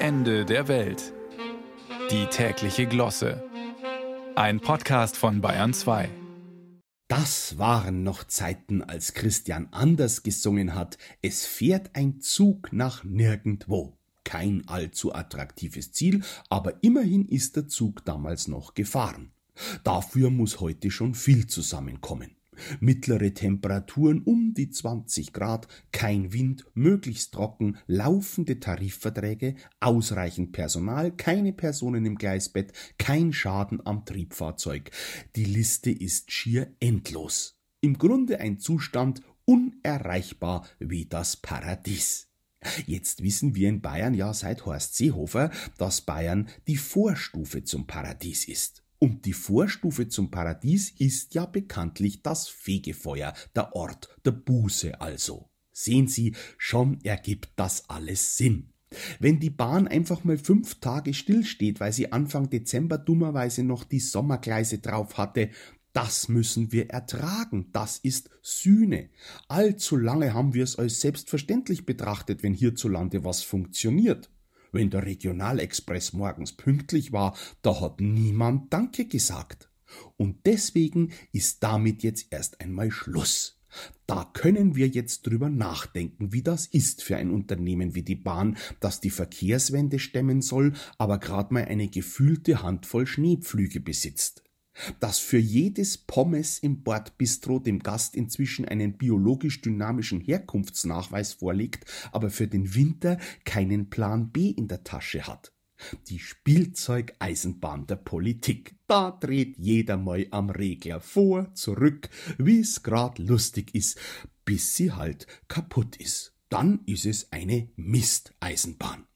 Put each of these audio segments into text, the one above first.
Ende der Welt. Die tägliche Glosse. Ein Podcast von Bayern 2. Das waren noch Zeiten, als Christian Anders gesungen hat, es fährt ein Zug nach nirgendwo. Kein allzu attraktives Ziel, aber immerhin ist der Zug damals noch gefahren. Dafür muss heute schon viel zusammenkommen. Mittlere Temperaturen um die 20 Grad, kein Wind, möglichst trocken, laufende Tarifverträge, ausreichend Personal, keine Personen im Gleisbett, kein Schaden am Triebfahrzeug. Die Liste ist schier endlos. Im Grunde ein Zustand unerreichbar wie das Paradies. Jetzt wissen wir in Bayern ja seit Horst Seehofer, dass Bayern die Vorstufe zum Paradies ist. Und die Vorstufe zum Paradies ist ja bekanntlich das Fegefeuer, der Ort der Buße also. Sehen Sie, schon ergibt das alles Sinn. Wenn die Bahn einfach mal fünf Tage stillsteht, weil sie Anfang Dezember dummerweise noch die Sommergleise drauf hatte, das müssen wir ertragen, das ist Sühne. Allzu lange haben wir es als selbstverständlich betrachtet, wenn hierzulande was funktioniert. Wenn der Regionalexpress morgens pünktlich war, da hat niemand Danke gesagt. Und deswegen ist damit jetzt erst einmal Schluss. Da können wir jetzt drüber nachdenken, wie das ist für ein Unternehmen wie die Bahn, das die Verkehrswende stemmen soll, aber grad mal eine gefühlte Handvoll Schneepflüge besitzt dass für jedes Pommes im Bordbistro dem Gast inzwischen einen biologisch dynamischen Herkunftsnachweis vorlegt, aber für den Winter keinen Plan B in der Tasche hat. Die Spielzeugeisenbahn der Politik. Da dreht jeder mal am Regler vor, zurück, wie's grad lustig ist, bis sie halt kaputt ist. Dann ist es eine Misteisenbahn.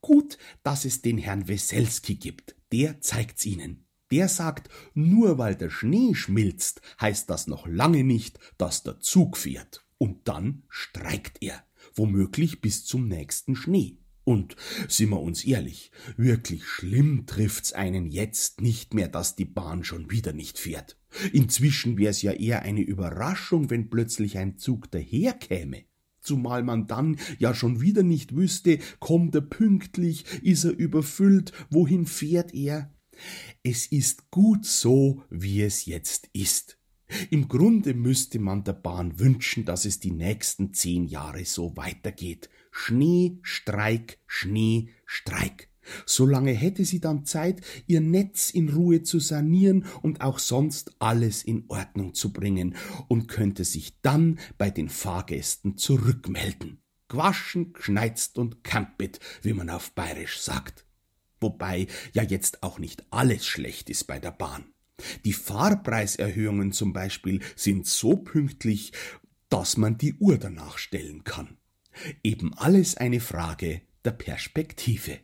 Gut, dass es den Herrn Weselski gibt. Der zeigt's Ihnen. Der sagt, nur weil der Schnee schmilzt, heißt das noch lange nicht, dass der Zug fährt. Und dann streikt er, womöglich bis zum nächsten Schnee. Und sind wir uns ehrlich, wirklich schlimm trifft's einen jetzt nicht mehr, dass die Bahn schon wieder nicht fährt. Inzwischen wär's ja eher eine Überraschung, wenn plötzlich ein Zug daherkäme. Zumal man dann ja schon wieder nicht wüsste, kommt er pünktlich, ist er überfüllt, wohin fährt er? Es ist gut so, wie es jetzt ist. Im Grunde müsste man der Bahn wünschen, dass es die nächsten zehn Jahre so weitergeht. Schnee, Streik, Schnee, Streik. Solange hätte sie dann Zeit, ihr Netz in Ruhe zu sanieren und auch sonst alles in Ordnung zu bringen und könnte sich dann bei den Fahrgästen zurückmelden. Gwaschen, geschneizt und kampet, wie man auf bayerisch sagt. Wobei ja jetzt auch nicht alles schlecht ist bei der Bahn. Die Fahrpreiserhöhungen zum Beispiel sind so pünktlich, dass man die Uhr danach stellen kann. Eben alles eine Frage der Perspektive.